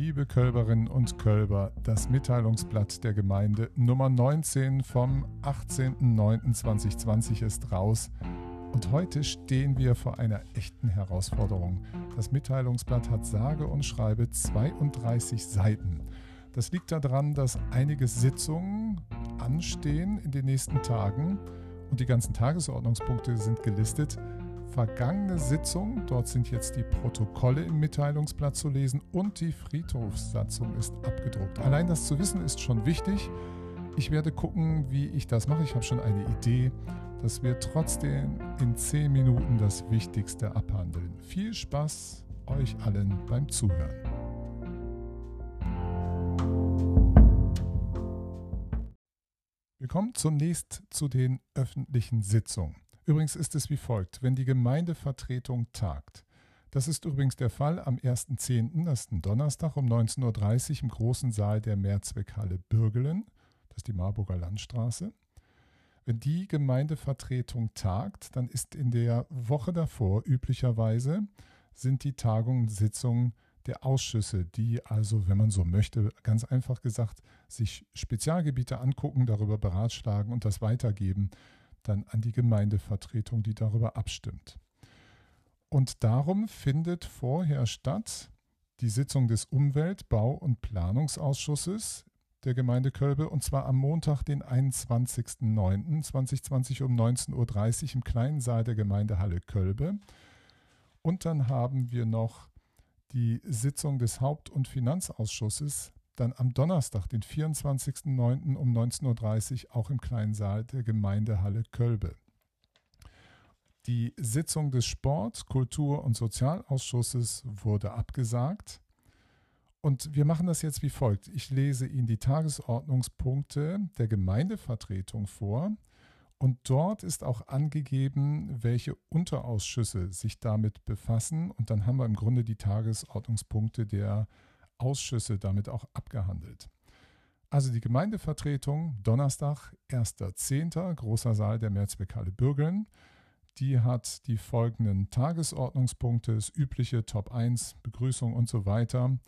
Liebe Kölberinnen und Kölber, das Mitteilungsblatt der Gemeinde Nummer 19 vom 18.09.2020 ist raus. Und heute stehen wir vor einer echten Herausforderung. Das Mitteilungsblatt hat sage und schreibe 32 Seiten. Das liegt daran, dass einige Sitzungen anstehen in den nächsten Tagen und die ganzen Tagesordnungspunkte sind gelistet vergangene Sitzung. Dort sind jetzt die Protokolle im Mitteilungsblatt zu lesen und die Friedhofssatzung ist abgedruckt. Allein das zu wissen ist schon wichtig. Ich werde gucken, wie ich das mache. Ich habe schon eine Idee, dass wir trotzdem in 10 Minuten das Wichtigste abhandeln. Viel Spaß euch allen beim Zuhören. Wir kommen zunächst zu den öffentlichen Sitzungen. Übrigens ist es wie folgt, wenn die Gemeindevertretung tagt. Das ist übrigens der Fall am 1.10., das ist ein Donnerstag um 19.30 Uhr im großen Saal der Mehrzweckhalle Bürgelen, das ist die Marburger Landstraße. Wenn die Gemeindevertretung tagt, dann ist in der Woche davor üblicherweise sind die Tagungen, Sitzungen der Ausschüsse, die also, wenn man so möchte, ganz einfach gesagt, sich Spezialgebiete angucken, darüber beratschlagen und das weitergeben dann an die Gemeindevertretung, die darüber abstimmt. Und darum findet vorher statt die Sitzung des Umwelt-, Bau- und Planungsausschusses der Gemeinde Kölbe und zwar am Montag, den 21.09.2020 um 19.30 Uhr im kleinen Saal der Gemeindehalle Kölbe. Und dann haben wir noch die Sitzung des Haupt- und Finanzausschusses dann am Donnerstag, den 24.09. um 19.30 Uhr, auch im kleinen Saal der Gemeindehalle Kölbe. Die Sitzung des Sport-, Kultur- und Sozialausschusses wurde abgesagt. Und wir machen das jetzt wie folgt. Ich lese Ihnen die Tagesordnungspunkte der Gemeindevertretung vor. Und dort ist auch angegeben, welche Unterausschüsse sich damit befassen. Und dann haben wir im Grunde die Tagesordnungspunkte der Ausschüsse damit auch abgehandelt. Also die Gemeindevertretung, Donnerstag, 1.10., großer Saal der Mehrzweckhalle Bürgeln, die hat die folgenden Tagesordnungspunkte, das übliche Top 1, Begrüßung und so weiter.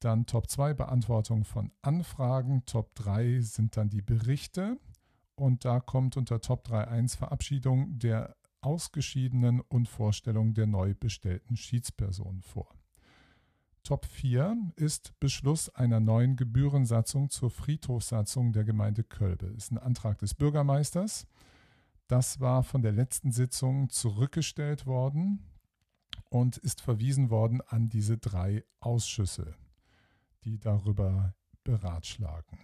Dann Top 2, Beantwortung von Anfragen. Top 3 sind dann die Berichte. Und da kommt unter Top 3.1 Verabschiedung der Ausgeschiedenen und Vorstellung der neu bestellten Schiedspersonen vor. Top 4 ist Beschluss einer neuen Gebührensatzung zur Friedhofssatzung der Gemeinde Kölbe. Das ist ein Antrag des Bürgermeisters. Das war von der letzten Sitzung zurückgestellt worden und ist verwiesen worden an diese drei Ausschüsse, die darüber beratschlagen.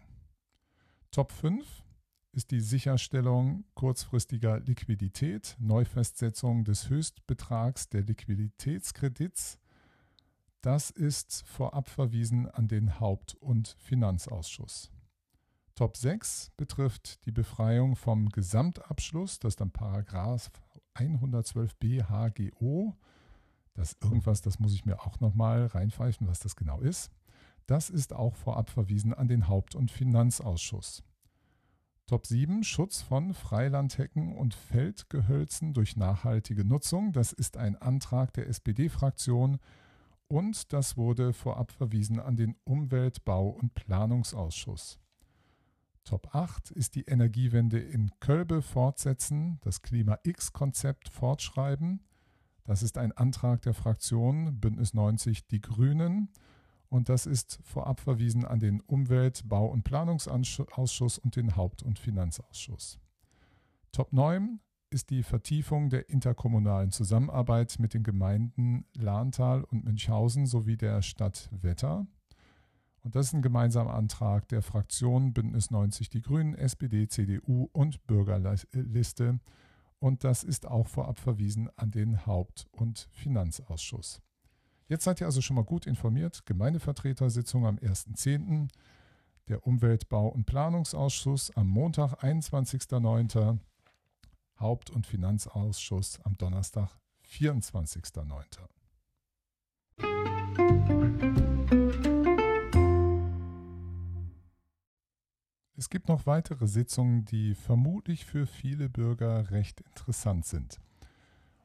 Top 5 ist die Sicherstellung kurzfristiger Liquidität, Neufestsetzung des Höchstbetrags der Liquiditätskredits das ist vorab verwiesen an den Haupt- und Finanzausschuss. Top 6 betrifft die Befreiung vom Gesamtabschluss, das ist dann Paragraph 112b HGO. Das ist irgendwas, das muss ich mir auch nochmal reinpfeifen, was das genau ist. Das ist auch vorab verwiesen an den Haupt- und Finanzausschuss. Top 7 Schutz von Freilandhecken und Feldgehölzen durch nachhaltige Nutzung. Das ist ein Antrag der SPD-Fraktion und das wurde vorab verwiesen an den Umwelt-, Bau- und Planungsausschuss. Top 8 ist die Energiewende in Kölbe fortsetzen, das Klima-X-Konzept fortschreiben. Das ist ein Antrag der Fraktion Bündnis 90 Die Grünen und das ist vorab verwiesen an den Umwelt-, Bau- und Planungsausschuss und den Haupt- und Finanzausschuss. Top 9 ist die Vertiefung der interkommunalen Zusammenarbeit mit den Gemeinden Lahntal und Münchhausen sowie der Stadt Wetter. Und das ist ein gemeinsamer Antrag der Fraktionen Bündnis 90 Die Grünen, SPD, CDU und Bürgerliste. Und das ist auch vorab verwiesen an den Haupt- und Finanzausschuss. Jetzt seid ihr also schon mal gut informiert. Gemeindevertretersitzung am 1.10., der Umwelt-, Bau- und Planungsausschuss am Montag, 21.09., Haupt- und Finanzausschuss am Donnerstag, 24.09. Es gibt noch weitere Sitzungen, die vermutlich für viele Bürger recht interessant sind.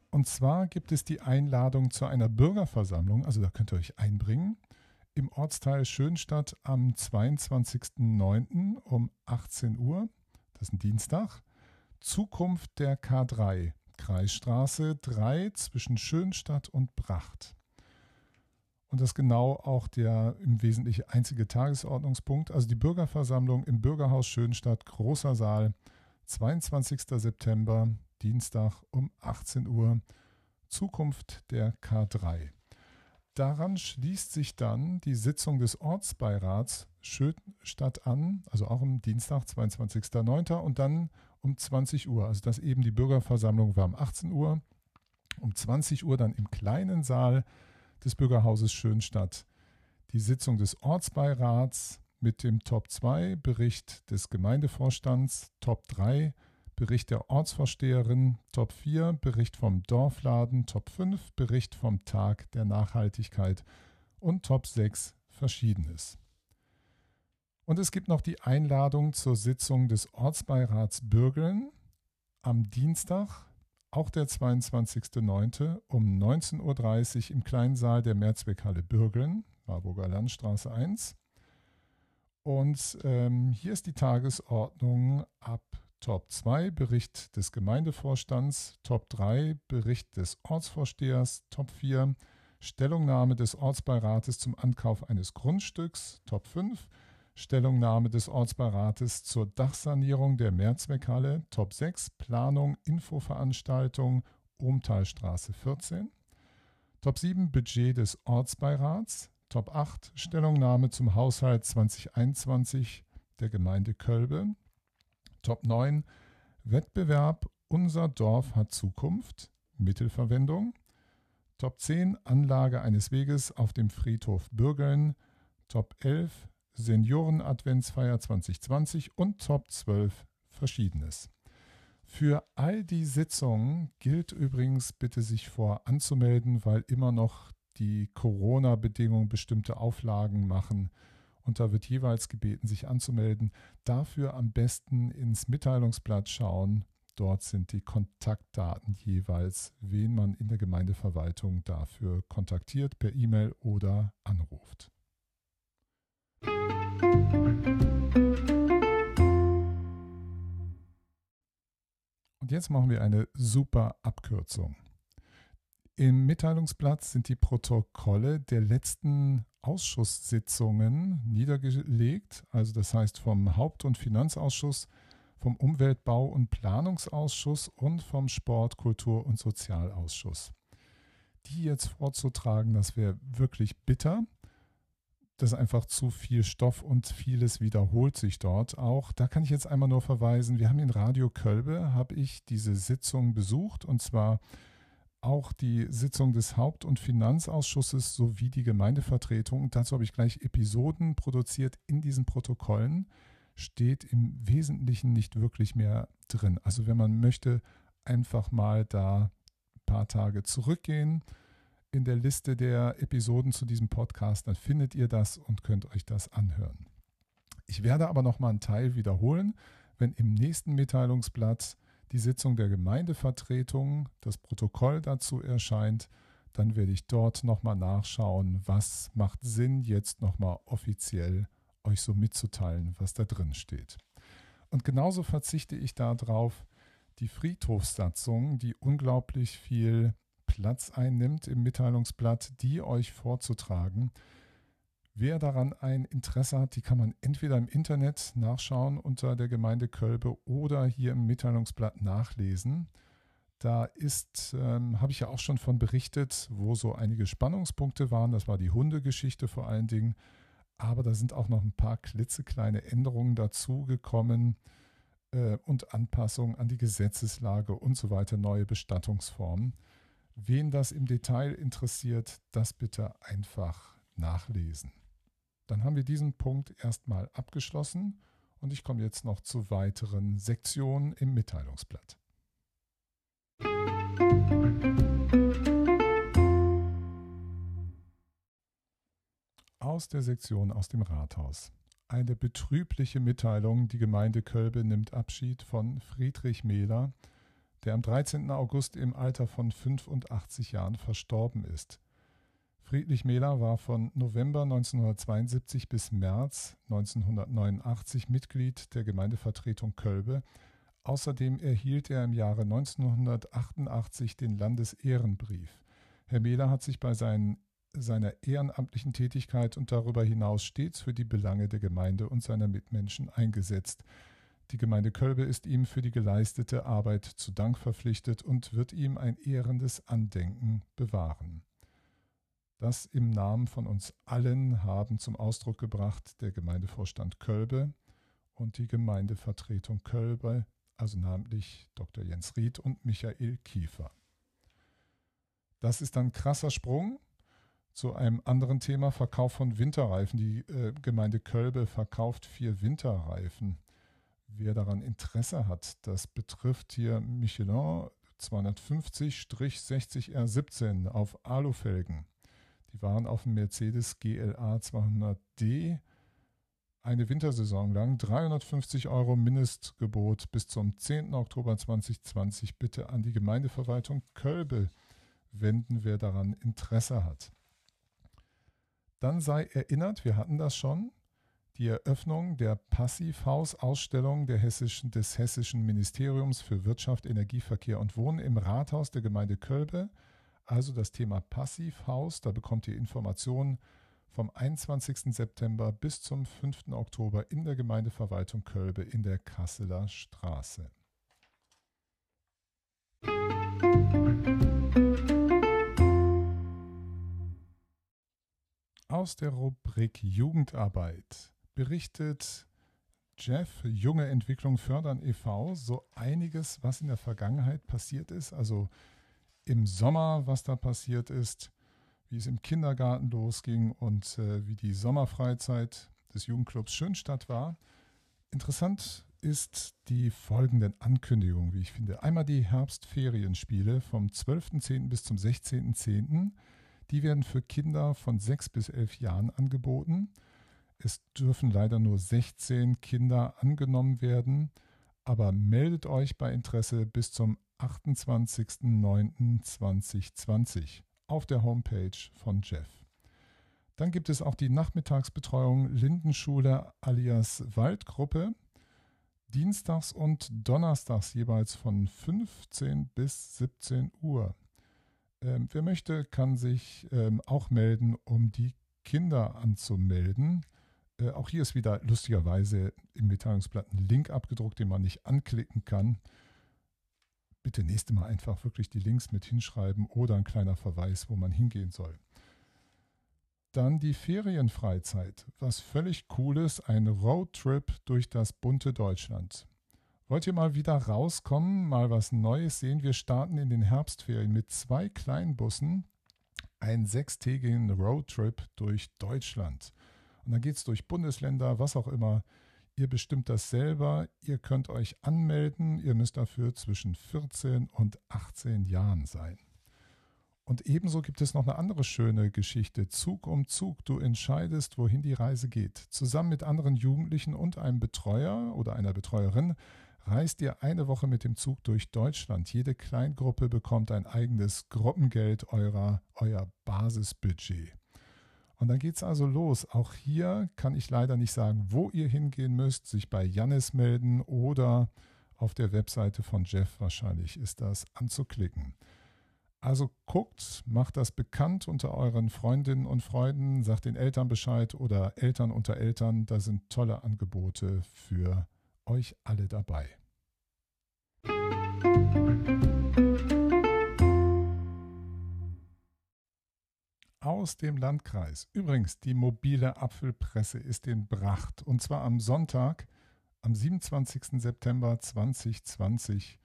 Und zwar gibt es die Einladung zu einer Bürgerversammlung, also da könnt ihr euch einbringen, im Ortsteil Schönstadt am 22.09. um 18 Uhr, das ist ein Dienstag, Zukunft der K3, Kreisstraße 3 zwischen Schönstadt und Bracht. Und das ist genau auch der im Wesentlichen einzige Tagesordnungspunkt. Also die Bürgerversammlung im Bürgerhaus Schönstadt, großer Saal, 22. September, Dienstag um 18 Uhr, Zukunft der K3. Daran schließt sich dann die Sitzung des Ortsbeirats Schönstadt an, also auch am Dienstag, 22.09. und dann um 20 Uhr. Also dass eben die Bürgerversammlung war um 18 Uhr, um 20 Uhr dann im kleinen Saal des Bürgerhauses Schönstadt die Sitzung des Ortsbeirats mit dem Top 2 Bericht des Gemeindevorstands, Top 3 Bericht der Ortsvorsteherin, Top 4 Bericht vom Dorfladen, Top 5 Bericht vom Tag der Nachhaltigkeit und Top 6 Verschiedenes. Und es gibt noch die Einladung zur Sitzung des Ortsbeirats Bürgeln am Dienstag, auch der 22.09. um 19.30 Uhr im kleinen Saal der Mehrzweckhalle Bürgeln, Marburger Landstraße 1. Und ähm, hier ist die Tagesordnung ab Top 2 Bericht des Gemeindevorstands, Top 3 Bericht des Ortsvorstehers, Top 4 Stellungnahme des Ortsbeirates zum Ankauf eines Grundstücks, Top 5 Stellungnahme des Ortsbeirates zur Dachsanierung der Mehrzweckhalle, Top 6, Planung, Infoveranstaltung, Ohmtalstraße 14. Top 7, Budget des Ortsbeirats. Top 8, Stellungnahme zum Haushalt 2021 der Gemeinde Kölbe. Top 9, Wettbewerb, unser Dorf hat Zukunft, Mittelverwendung. Top 10, Anlage eines Weges auf dem Friedhof Bürgeln. Top 11, Senioren-Adventsfeier 2020 und Top 12 Verschiedenes. Für all die Sitzungen gilt übrigens bitte sich vor anzumelden, weil immer noch die Corona-Bedingungen bestimmte Auflagen machen. Und da wird jeweils gebeten, sich anzumelden. Dafür am besten ins Mitteilungsblatt schauen. Dort sind die Kontaktdaten jeweils, wen man in der Gemeindeverwaltung dafür kontaktiert, per E-Mail oder anruft. Und jetzt machen wir eine super Abkürzung. Im Mitteilungsblatt sind die Protokolle der letzten Ausschusssitzungen niedergelegt, also das heißt vom Haupt- und Finanzausschuss, vom Umweltbau- und Planungsausschuss und vom Sport-, Kultur- und Sozialausschuss. Die jetzt vorzutragen, das wäre wirklich bitter das ist einfach zu viel Stoff und vieles wiederholt sich dort auch. Da kann ich jetzt einmal nur verweisen, wir haben in Radio Kölbe, habe ich diese Sitzung besucht und zwar auch die Sitzung des Haupt- und Finanzausschusses sowie die Gemeindevertretung. Dazu habe ich gleich Episoden produziert in diesen Protokollen. Steht im Wesentlichen nicht wirklich mehr drin. Also wenn man möchte, einfach mal da ein paar Tage zurückgehen in der Liste der Episoden zu diesem Podcast, dann findet ihr das und könnt euch das anhören. Ich werde aber noch mal einen Teil wiederholen, wenn im nächsten Mitteilungsblatt die Sitzung der Gemeindevertretung, das Protokoll dazu erscheint, dann werde ich dort noch mal nachschauen, was macht Sinn, jetzt noch mal offiziell euch so mitzuteilen, was da drin steht. Und genauso verzichte ich darauf, die Friedhofssatzung, die unglaublich viel Platz einnimmt im Mitteilungsblatt, die euch vorzutragen. Wer daran ein Interesse hat, die kann man entweder im Internet nachschauen unter der Gemeinde Kölbe oder hier im Mitteilungsblatt nachlesen. Da ist, ähm, habe ich ja auch schon von berichtet, wo so einige Spannungspunkte waren. Das war die Hundegeschichte vor allen Dingen. Aber da sind auch noch ein paar klitzekleine Änderungen dazugekommen äh, und Anpassungen an die Gesetzeslage und so weiter, neue Bestattungsformen. Wen das im Detail interessiert, das bitte einfach nachlesen. Dann haben wir diesen Punkt erstmal abgeschlossen und ich komme jetzt noch zu weiteren Sektionen im Mitteilungsblatt. Aus der Sektion aus dem Rathaus. Eine betrübliche Mitteilung. Die Gemeinde Kölbe nimmt Abschied von Friedrich Mehler, der am 13. August im Alter von 85 Jahren verstorben ist. Friedrich Mehler war von November 1972 bis März 1989 Mitglied der Gemeindevertretung Kölbe. Außerdem erhielt er im Jahre 1988 den Landesehrenbrief. Herr Mehler hat sich bei seinen, seiner ehrenamtlichen Tätigkeit und darüber hinaus stets für die Belange der Gemeinde und seiner Mitmenschen eingesetzt. Die Gemeinde Kölbe ist ihm für die geleistete Arbeit zu Dank verpflichtet und wird ihm ein ehrendes Andenken bewahren. Das im Namen von uns allen haben zum Ausdruck gebracht der Gemeindevorstand Kölbe und die Gemeindevertretung Kölbe, also namentlich Dr. Jens Ried und Michael Kiefer. Das ist ein krasser Sprung zu einem anderen Thema, Verkauf von Winterreifen. Die äh, Gemeinde Kölbe verkauft vier Winterreifen. Wer daran Interesse hat, das betrifft hier Michelin 250-60R17 auf Alufelgen. Die waren auf dem Mercedes GLA 200D eine Wintersaison lang 350 Euro Mindestgebot bis zum 10. Oktober 2020 bitte an die Gemeindeverwaltung Kölbe wenden, wer daran Interesse hat. Dann sei erinnert, wir hatten das schon, die Eröffnung der Passivhaus-Ausstellung Hessischen, des Hessischen Ministeriums für Wirtschaft, Energieverkehr und Wohnen im Rathaus der Gemeinde Kölbe also das Thema Passivhaus. Da bekommt ihr Informationen vom 21. September bis zum 5. Oktober in der Gemeindeverwaltung Kölbe in der Kasseler Straße. Aus der Rubrik Jugendarbeit berichtet Jeff Junge Entwicklung fördern e.V. so einiges, was in der Vergangenheit passiert ist. Also im Sommer, was da passiert ist, wie es im Kindergarten losging und äh, wie die Sommerfreizeit des Jugendclubs Schönstadt war. Interessant ist die folgenden Ankündigungen, wie ich finde. Einmal die Herbstferienspiele vom 12.10. bis zum 16.10. Die werden für Kinder von 6 bis 11 Jahren angeboten. Es dürfen leider nur 16 Kinder angenommen werden, aber meldet euch bei Interesse bis zum 28.09.2020 auf der Homepage von Jeff. Dann gibt es auch die Nachmittagsbetreuung Lindenschule alias Waldgruppe. Dienstags und Donnerstags jeweils von 15 bis 17 Uhr. Ähm, wer möchte, kann sich ähm, auch melden, um die Kinder anzumelden. Äh, auch hier ist wieder lustigerweise im Mitteilungsblatt ein Link abgedruckt, den man nicht anklicken kann bitte nächste Mal einfach wirklich die Links mit hinschreiben oder ein kleiner Verweis, wo man hingehen soll. Dann die Ferienfreizeit. Was völlig cooles, ein Roadtrip durch das bunte Deutschland. Wollt ihr mal wieder rauskommen, mal was Neues sehen? Wir starten in den Herbstferien mit zwei Kleinbussen, einen sechstägigen Roadtrip durch Deutschland. Und dann geht es durch Bundesländer, was auch immer. Ihr bestimmt das selber. Ihr könnt euch anmelden. Ihr müsst dafür zwischen 14 und 18 Jahren sein. Und ebenso gibt es noch eine andere schöne Geschichte. Zug um Zug. Du entscheidest, wohin die Reise geht. Zusammen mit anderen Jugendlichen und einem Betreuer oder einer Betreuerin reist ihr eine Woche mit dem Zug durch Deutschland. Jede Kleingruppe bekommt ein eigenes Gruppengeld eurer, euer Basisbudget. Und dann geht es also los. Auch hier kann ich leider nicht sagen, wo ihr hingehen müsst, sich bei Jannis melden oder auf der Webseite von Jeff wahrscheinlich ist das anzuklicken. Also guckt, macht das bekannt unter euren Freundinnen und Freunden, sagt den Eltern Bescheid oder Eltern unter Eltern. Da sind tolle Angebote für euch alle dabei. Aus dem Landkreis. Übrigens, die mobile Apfelpresse ist in Bracht. Und zwar am Sonntag, am 27. September 2020,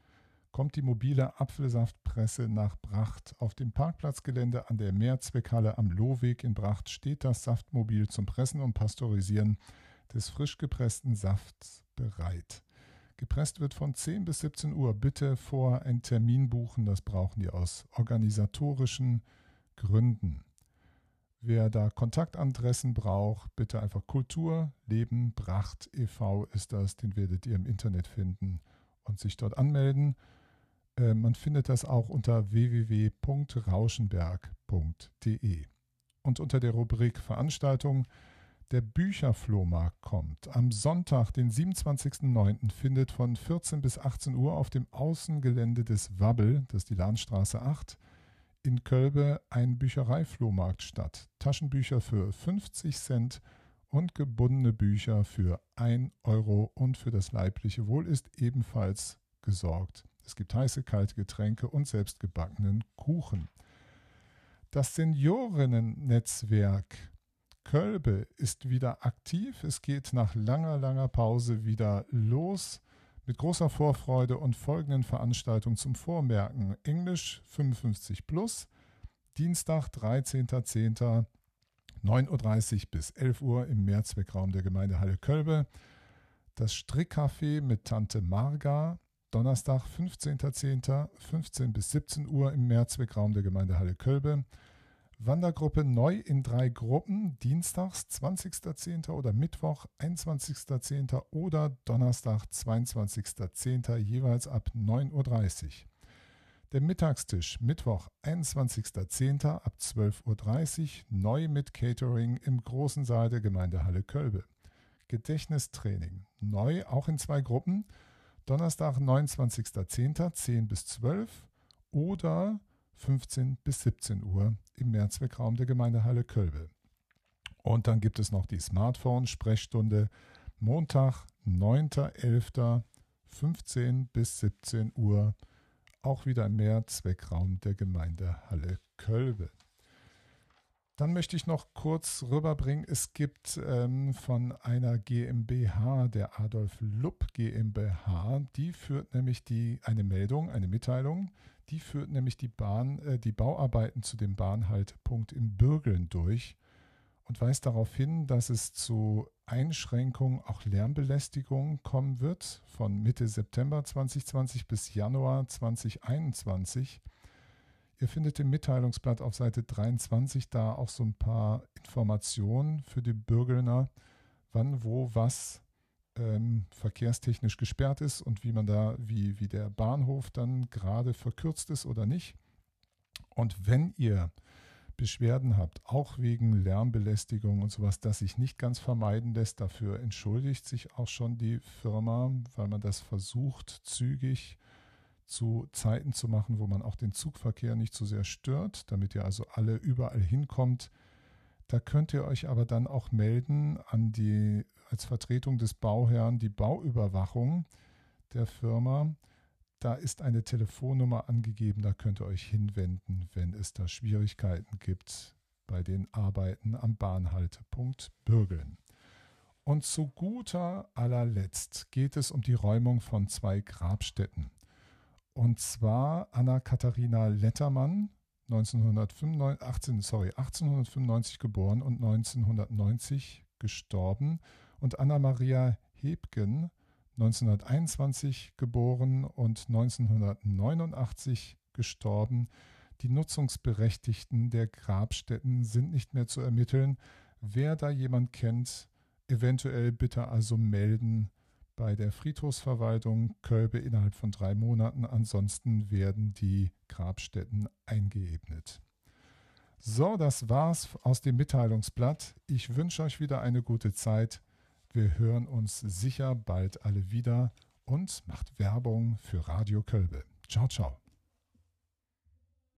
kommt die mobile Apfelsaftpresse nach Bracht. Auf dem Parkplatzgelände an der Mehrzweckhalle am Lohweg in Bracht steht das Saftmobil zum Pressen und Pasteurisieren des frisch gepressten Safts bereit. Gepresst wird von 10 bis 17 Uhr. Bitte vor einen Termin buchen, das brauchen die aus organisatorischen Gründen. Wer da Kontaktadressen braucht, bitte einfach Kultur, Leben, Bracht e.V. ist das, den werdet ihr im Internet finden und sich dort anmelden. Äh, man findet das auch unter www.rauschenberg.de. Und unter der Rubrik Veranstaltung der Bücherflohmarkt kommt. Am Sonntag, den 27.09., findet von 14 bis 18 Uhr auf dem Außengelände des Wabbel, das ist die Lahnstraße 8, in Kölbe ein Büchereiflohmarkt statt. Taschenbücher für 50 Cent und gebundene Bücher für 1 Euro und für das leibliche Wohl ist ebenfalls gesorgt. Es gibt heiße, kalte Getränke und selbstgebackenen Kuchen. Das Seniorinnen-Netzwerk Kölbe ist wieder aktiv. Es geht nach langer, langer Pause wieder los mit großer Vorfreude und folgenden Veranstaltungen zum Vormerken. Englisch 55 plus, Dienstag 13.10. 9.30 Uhr bis 11 Uhr im Mehrzweckraum der Gemeindehalle Kölbe. Das Strickcafé mit Tante Marga, Donnerstag 15.10. 15 bis 17 Uhr im Mehrzweckraum der Gemeindehalle Kölbe. Wandergruppe neu in drei Gruppen, dienstags 20.10. oder Mittwoch 21.10. oder Donnerstag 22.10. jeweils ab 9.30 Uhr. Der Mittagstisch Mittwoch 21.10. ab 12.30 Uhr neu mit Catering im großen Saal der Gemeindehalle Kölbe. Gedächtnistraining neu auch in zwei Gruppen. Donnerstag 29.10. 10 bis 12 oder 15 bis 17 Uhr im Mehrzweckraum der Gemeindehalle Kölbe. Und dann gibt es noch die Smartphone-Sprechstunde Montag, 9.11. 15 bis 17 Uhr, auch wieder im Mehrzweckraum der Gemeindehalle Kölbe. Dann möchte ich noch kurz rüberbringen, es gibt ähm, von einer GmbH, der Adolf Lupp GmbH, die führt nämlich die, eine Meldung, eine Mitteilung, die führt nämlich die Bahn, äh, die Bauarbeiten zu dem Bahnhaltepunkt in Bürgeln durch und weist darauf hin, dass es zu Einschränkungen, auch Lärmbelästigung kommen wird von Mitte September 2020 bis Januar 2021. Ihr findet im Mitteilungsblatt auf Seite 23 da auch so ein paar Informationen für die Bürgelner, wann, wo, was ähm, verkehrstechnisch gesperrt ist und wie man da, wie, wie der Bahnhof dann gerade verkürzt ist oder nicht. Und wenn ihr Beschwerden habt, auch wegen Lärmbelästigung und sowas, das sich nicht ganz vermeiden lässt, dafür entschuldigt sich auch schon die Firma, weil man das versucht, zügig zu Zeiten zu machen, wo man auch den Zugverkehr nicht so sehr stört, damit ihr also alle überall hinkommt. Da könnt ihr euch aber dann auch melden an die als Vertretung des Bauherrn die Bauüberwachung der Firma. Da ist eine Telefonnummer angegeben, da könnt ihr euch hinwenden, wenn es da Schwierigkeiten gibt bei den Arbeiten am Bahnhaltepunkt Bürgeln. Und zu guter allerletzt geht es um die Räumung von zwei Grabstätten. Und zwar Anna-Katharina Lettermann, 1995, 18, sorry, 1895 geboren und 1990 gestorben und Anna-Maria Hebgen, 1921 geboren und 1989 gestorben. Die Nutzungsberechtigten der Grabstätten sind nicht mehr zu ermitteln. Wer da jemand kennt, eventuell bitte also melden bei der Friedhofsverwaltung Kölbe innerhalb von drei Monaten. Ansonsten werden die Grabstätten eingeebnet. So, das war's aus dem Mitteilungsblatt. Ich wünsche euch wieder eine gute Zeit. Wir hören uns sicher bald alle wieder und macht Werbung für Radio Kölbe. Ciao, ciao.